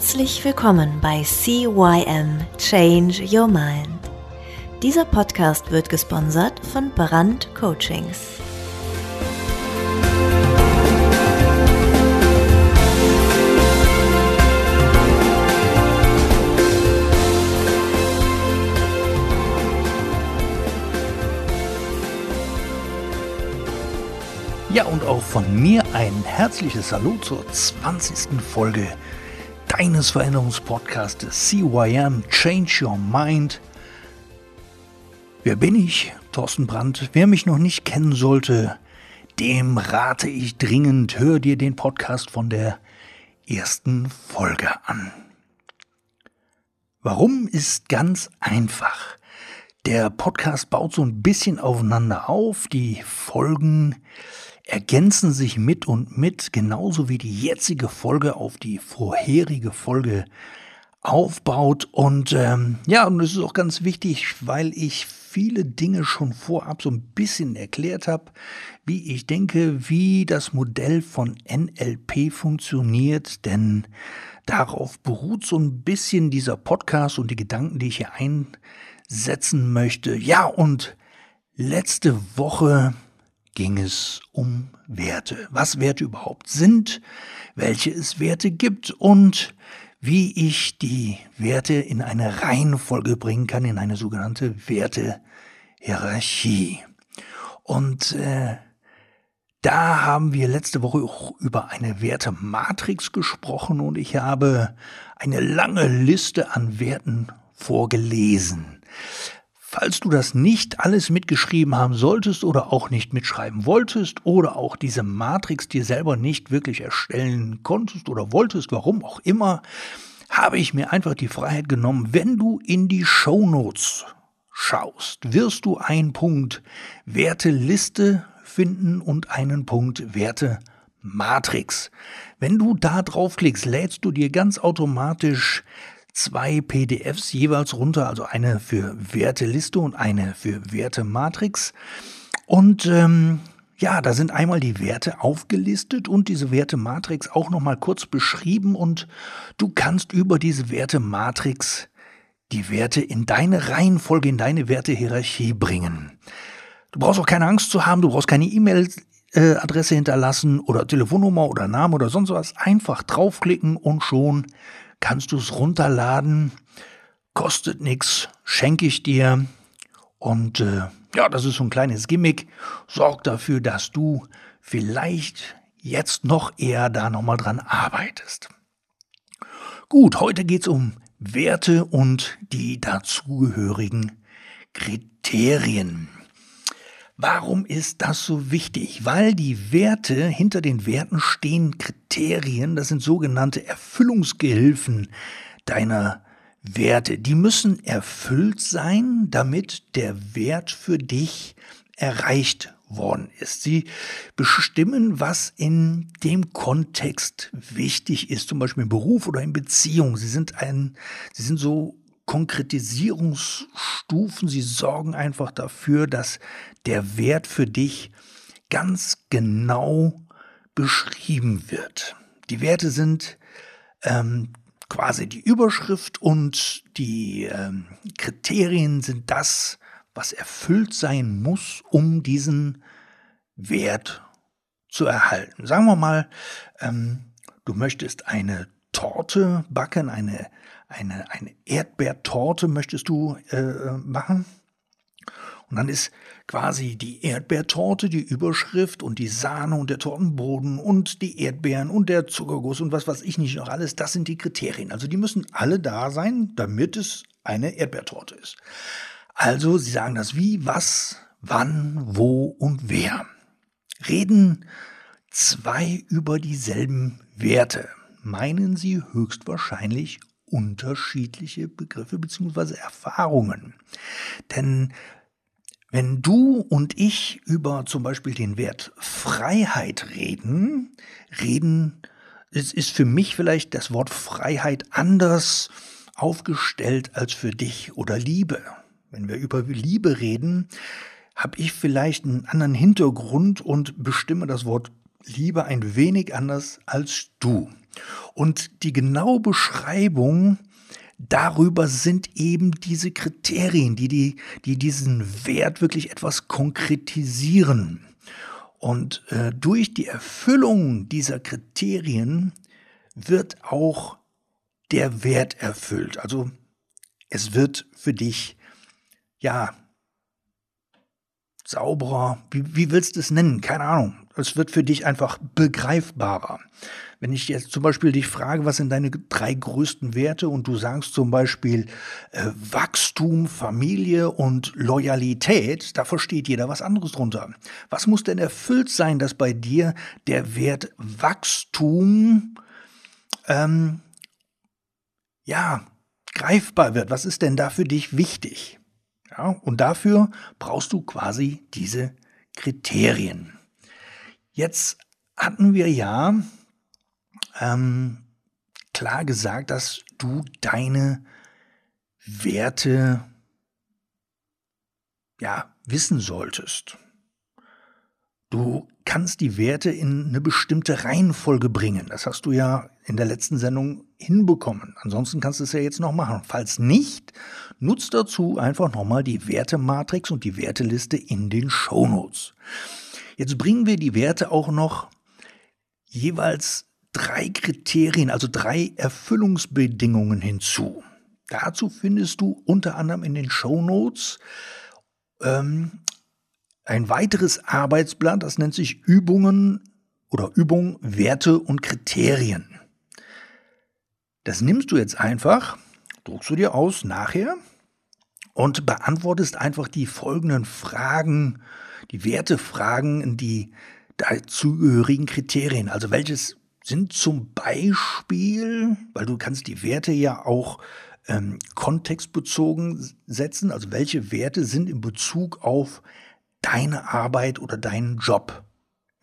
Herzlich willkommen bei CYM Change Your Mind. Dieser Podcast wird gesponsert von Brand Coachings. Ja, und auch von mir ein herzliches Hallo zur 20. Folge deines Veränderungspodcastes CYM Change Your Mind. Wer bin ich? Thorsten Brandt. Wer mich noch nicht kennen sollte, dem rate ich dringend, hör dir den Podcast von der ersten Folge an. Warum ist ganz einfach. Der Podcast baut so ein bisschen aufeinander auf. Die Folgen ergänzen sich mit und mit, genauso wie die jetzige Folge auf die vorherige Folge aufbaut. Und ähm, ja, und es ist auch ganz wichtig, weil ich viele Dinge schon vorab so ein bisschen erklärt habe, wie ich denke, wie das Modell von NLP funktioniert, denn darauf beruht so ein bisschen dieser Podcast und die Gedanken, die ich hier einsetzen möchte. Ja, und letzte Woche ging es um Werte. Was Werte überhaupt sind, welche es Werte gibt und wie ich die Werte in eine Reihenfolge bringen kann, in eine sogenannte Wertehierarchie. Und äh, da haben wir letzte Woche auch über eine Wertematrix gesprochen und ich habe eine lange Liste an Werten vorgelesen. Falls du das nicht alles mitgeschrieben haben solltest oder auch nicht mitschreiben wolltest oder auch diese Matrix dir selber nicht wirklich erstellen konntest oder wolltest, warum auch immer, habe ich mir einfach die Freiheit genommen, wenn du in die Show Notes schaust, wirst du einen Punkt Werteliste finden und einen Punkt Wertematrix. Wenn du da draufklickst, lädst du dir ganz automatisch zwei PDFs jeweils runter, also eine für Werteliste und eine für Wertematrix. Und ähm, ja, da sind einmal die Werte aufgelistet und diese Wertematrix auch nochmal kurz beschrieben und du kannst über diese Wertematrix die Werte in deine Reihenfolge, in deine Wertehierarchie bringen. Du brauchst auch keine Angst zu haben, du brauchst keine E-Mail-Adresse hinterlassen oder Telefonnummer oder Name oder sonst was. Einfach draufklicken und schon kannst du es runterladen, kostet nichts, schenke ich dir. Und äh, ja, das ist so ein kleines Gimmick, sorgt dafür, dass du vielleicht jetzt noch eher da nochmal dran arbeitest. Gut, heute geht es um Werte und die dazugehörigen Kriterien. Warum ist das so wichtig? Weil die Werte, hinter den Werten stehen Kriterien, das sind sogenannte Erfüllungsgehilfen deiner Werte. Die müssen erfüllt sein, damit der Wert für dich erreicht worden ist. Sie bestimmen, was in dem Kontext wichtig ist, zum Beispiel im Beruf oder in Beziehung. Sie sind ein, sie sind so Konkretisierungsstufen. Sie sorgen einfach dafür, dass der Wert für dich ganz genau beschrieben wird. Die Werte sind ähm, quasi die Überschrift und die ähm, Kriterien sind das, was erfüllt sein muss, um diesen Wert zu erhalten. Sagen wir mal, ähm, du möchtest eine Torte backen, eine eine, eine Erdbeertorte möchtest du äh, machen. Und dann ist quasi die Erdbeertorte, die Überschrift und die Sahne und der Tortenboden und die Erdbeeren und der Zuckerguss und was weiß ich nicht noch alles, das sind die Kriterien. Also die müssen alle da sein, damit es eine Erdbeertorte ist. Also sie sagen das wie, was, wann, wo und wer. Reden zwei über dieselben Werte, meinen sie höchstwahrscheinlich unterschiedliche Begriffe bzw. Erfahrungen. Denn wenn du und ich über zum Beispiel den Wert Freiheit reden, reden, es ist für mich vielleicht das Wort Freiheit anders aufgestellt als für dich oder Liebe. Wenn wir über Liebe reden, habe ich vielleicht einen anderen Hintergrund und bestimme das Wort Liebe ein wenig anders als du. Und die genaue Beschreibung darüber sind eben diese Kriterien, die, die, die diesen Wert wirklich etwas konkretisieren. Und äh, durch die Erfüllung dieser Kriterien wird auch der Wert erfüllt. Also es wird für dich, ja, sauberer, wie, wie willst du es nennen? Keine Ahnung. Es wird für dich einfach begreifbarer. Wenn ich jetzt zum Beispiel dich frage, was sind deine drei größten Werte und du sagst zum Beispiel äh, Wachstum, Familie und Loyalität, da versteht jeder was anderes drunter. Was muss denn erfüllt sein, dass bei dir der Wert Wachstum ähm, ja greifbar wird? Was ist denn da für dich wichtig? Ja, und dafür brauchst du quasi diese Kriterien. Jetzt hatten wir ja ähm, klar gesagt, dass du deine Werte ja wissen solltest. Du kannst die Werte in eine bestimmte Reihenfolge bringen. Das hast du ja in der letzten Sendung hinbekommen. Ansonsten kannst du es ja jetzt noch machen. Falls nicht, nutzt dazu einfach nochmal die Wertematrix und die Werteliste in den Shownotes. Jetzt bringen wir die Werte auch noch jeweils drei Kriterien, also drei Erfüllungsbedingungen hinzu. Dazu findest du unter anderem in den Show Notes ähm, ein weiteres Arbeitsblatt, das nennt sich Übungen oder Übung, Werte und Kriterien. Das nimmst du jetzt einfach, druckst du dir aus nachher und beantwortest einfach die folgenden Fragen, die Wertefragen, die dazugehörigen Kriterien. Also welches sind zum Beispiel, weil du kannst die Werte ja auch ähm, kontextbezogen setzen, also welche Werte sind in Bezug auf deine Arbeit oder deinen Job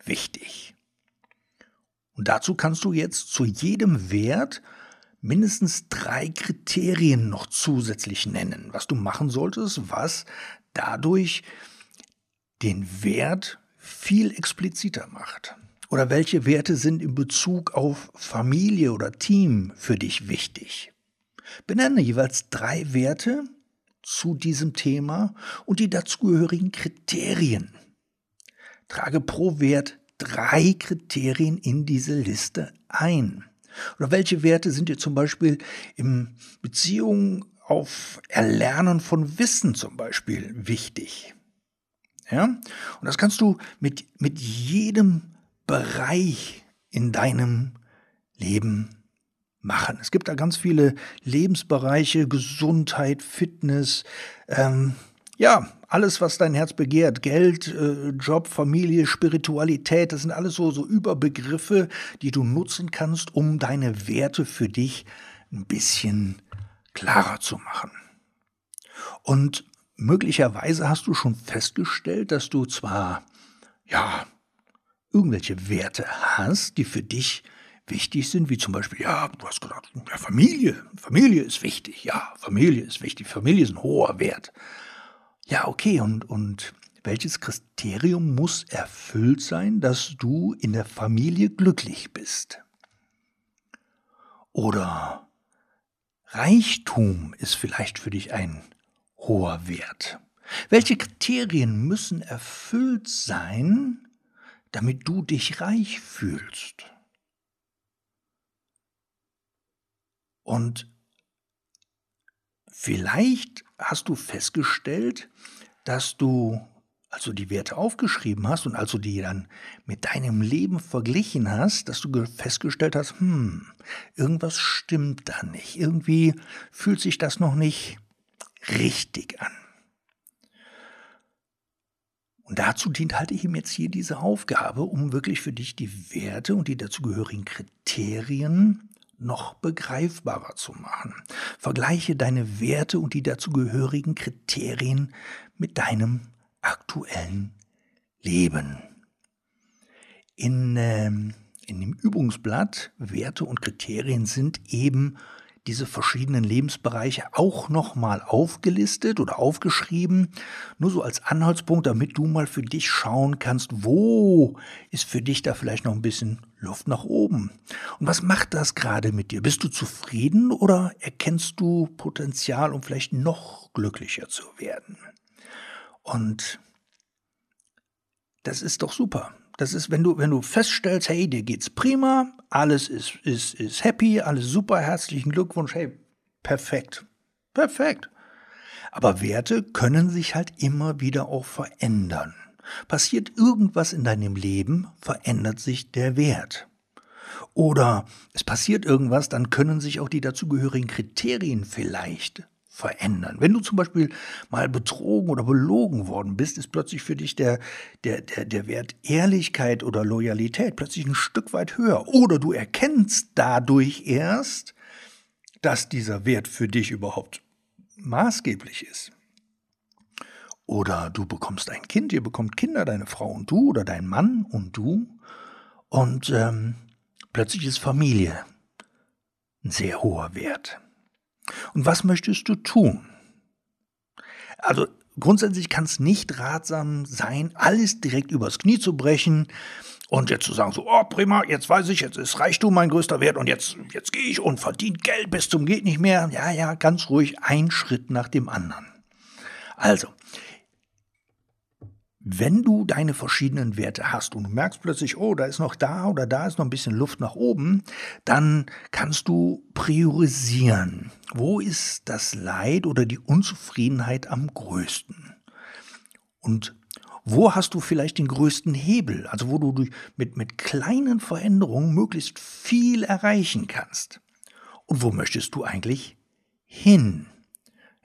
wichtig. Und dazu kannst du jetzt zu jedem Wert mindestens drei Kriterien noch zusätzlich nennen, was du machen solltest, was dadurch den Wert viel expliziter macht. Oder welche Werte sind in Bezug auf Familie oder Team für dich wichtig? Benenne jeweils drei Werte zu diesem Thema und die dazugehörigen Kriterien. Trage pro Wert drei Kriterien in diese Liste ein. Oder welche Werte sind dir zum Beispiel in Beziehung auf Erlernen von Wissen zum Beispiel wichtig? Ja? Und das kannst du mit, mit jedem Bereich in deinem Leben machen. Es gibt da ganz viele Lebensbereiche, Gesundheit, Fitness, ähm, ja, alles, was dein Herz begehrt, Geld, äh, Job, Familie, Spiritualität, das sind alles so, so Überbegriffe, die du nutzen kannst, um deine Werte für dich ein bisschen klarer zu machen. Und möglicherweise hast du schon festgestellt, dass du zwar, ja, irgendwelche Werte hast, die für dich wichtig sind, wie zum Beispiel, ja, du hast gesagt, ja, Familie, Familie ist wichtig, ja, Familie ist wichtig, Familie ist ein hoher Wert. Ja, okay, und, und welches Kriterium muss erfüllt sein, dass du in der Familie glücklich bist? Oder Reichtum ist vielleicht für dich ein hoher Wert. Welche Kriterien müssen erfüllt sein, damit du dich reich fühlst. Und vielleicht hast du festgestellt, dass du, als du die Werte aufgeschrieben hast und als du die dann mit deinem Leben verglichen hast, dass du festgestellt hast, hm, irgendwas stimmt da nicht. Irgendwie fühlt sich das noch nicht richtig an. Und dazu dient halt ihm jetzt hier diese Aufgabe, um wirklich für dich die Werte und die dazugehörigen Kriterien noch begreifbarer zu machen. Vergleiche deine Werte und die dazugehörigen Kriterien mit deinem aktuellen Leben. In, ähm, in dem Übungsblatt Werte und Kriterien sind eben diese verschiedenen Lebensbereiche auch nochmal aufgelistet oder aufgeschrieben. Nur so als Anhaltspunkt, damit du mal für dich schauen kannst, wo ist für dich da vielleicht noch ein bisschen Luft nach oben. Und was macht das gerade mit dir? Bist du zufrieden oder erkennst du Potenzial, um vielleicht noch glücklicher zu werden? Und das ist doch super. Das ist, wenn du, wenn du feststellst, hey, dir geht's prima, alles ist, ist, ist happy, alles super, herzlichen Glückwunsch, hey, perfekt. Perfekt. Aber Werte können sich halt immer wieder auch verändern. Passiert irgendwas in deinem Leben, verändert sich der Wert. Oder es passiert irgendwas, dann können sich auch die dazugehörigen Kriterien vielleicht verändern. Wenn du zum Beispiel mal betrogen oder belogen worden bist, ist plötzlich für dich der, der, der, der Wert Ehrlichkeit oder Loyalität plötzlich ein Stück weit höher. Oder du erkennst dadurch erst, dass dieser Wert für dich überhaupt maßgeblich ist. Oder du bekommst ein Kind, ihr bekommt Kinder, deine Frau und du oder dein Mann und du. Und ähm, plötzlich ist Familie ein sehr hoher Wert. Und was möchtest du tun? Also grundsätzlich kann es nicht ratsam sein, alles direkt übers Knie zu brechen und jetzt zu sagen so, oh prima, jetzt weiß ich, jetzt ist Reichtum mein größter Wert und jetzt, jetzt gehe ich und verdiene Geld bis zum geht nicht mehr. Ja, ja, ganz ruhig, ein Schritt nach dem anderen. Also, wenn du deine verschiedenen Werte hast und du merkst plötzlich, oh, da ist noch da oder da ist noch ein bisschen Luft nach oben, dann kannst du priorisieren. Wo ist das Leid oder die Unzufriedenheit am größten? Und wo hast du vielleicht den größten Hebel, also wo du mit, mit kleinen Veränderungen möglichst viel erreichen kannst? Und wo möchtest du eigentlich hin?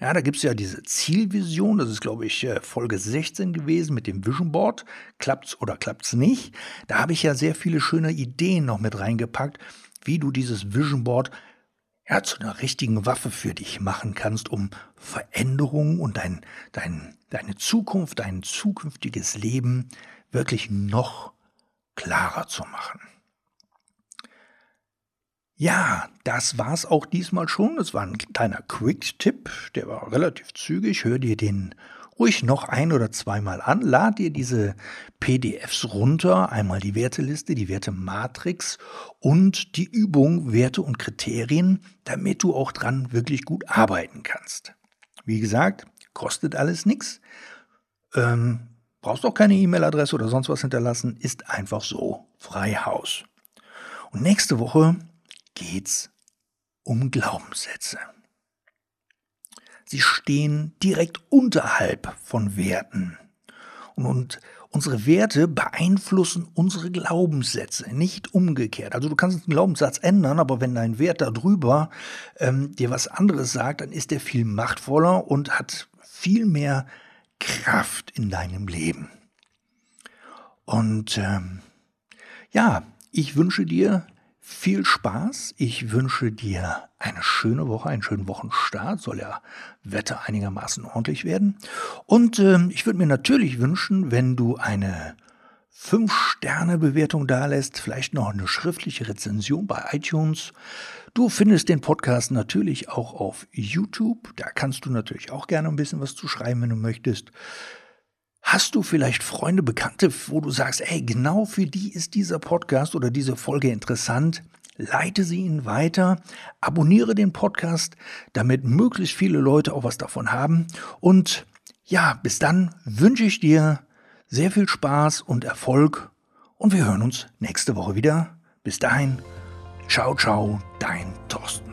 Ja, da gibt es ja diese Zielvision, das ist, glaube ich, äh, Folge 16 gewesen mit dem Vision Board. Klappt's oder klappt's nicht? Da habe ich ja sehr viele schöne Ideen noch mit reingepackt, wie du dieses Vision Board ja, zu einer richtigen Waffe für dich machen kannst, um Veränderungen und dein, dein, deine Zukunft, dein zukünftiges Leben wirklich noch klarer zu machen. Ja, das war's auch diesmal schon. Das war ein kleiner Quick-Tipp, der war relativ zügig. Hör dir den ruhig noch ein oder zweimal an. Lad dir diese PDFs runter. Einmal die Werteliste, die Wertematrix und die Übung Werte und Kriterien, damit du auch dran wirklich gut arbeiten kannst. Wie gesagt, kostet alles nichts. Ähm, brauchst auch keine E-Mail-Adresse oder sonst was hinterlassen. Ist einfach so frei Haus. Und nächste Woche geht's um Glaubenssätze. Sie stehen direkt unterhalb von Werten. Und, und, unsere Werte beeinflussen unsere Glaubenssätze, nicht umgekehrt. Also du kannst einen Glaubenssatz ändern, aber wenn dein Wert darüber ähm, dir was anderes sagt, dann ist der viel machtvoller und hat viel mehr Kraft in deinem Leben. Und ähm, ja, ich wünsche dir viel Spaß. Ich wünsche dir eine schöne Woche, einen schönen Wochenstart. Soll ja Wetter einigermaßen ordentlich werden. Und äh, ich würde mir natürlich wünschen, wenn du eine 5-Sterne-Bewertung dalässt, vielleicht noch eine schriftliche Rezension bei iTunes. Du findest den Podcast natürlich auch auf YouTube. Da kannst du natürlich auch gerne ein bisschen was zu schreiben, wenn du möchtest. Hast du vielleicht Freunde, Bekannte, wo du sagst, ey, genau für die ist dieser Podcast oder diese Folge interessant? Leite sie ihnen weiter, abonniere den Podcast, damit möglichst viele Leute auch was davon haben. Und ja, bis dann wünsche ich dir sehr viel Spaß und Erfolg und wir hören uns nächste Woche wieder. Bis dahin, ciao, ciao, dein Thorsten.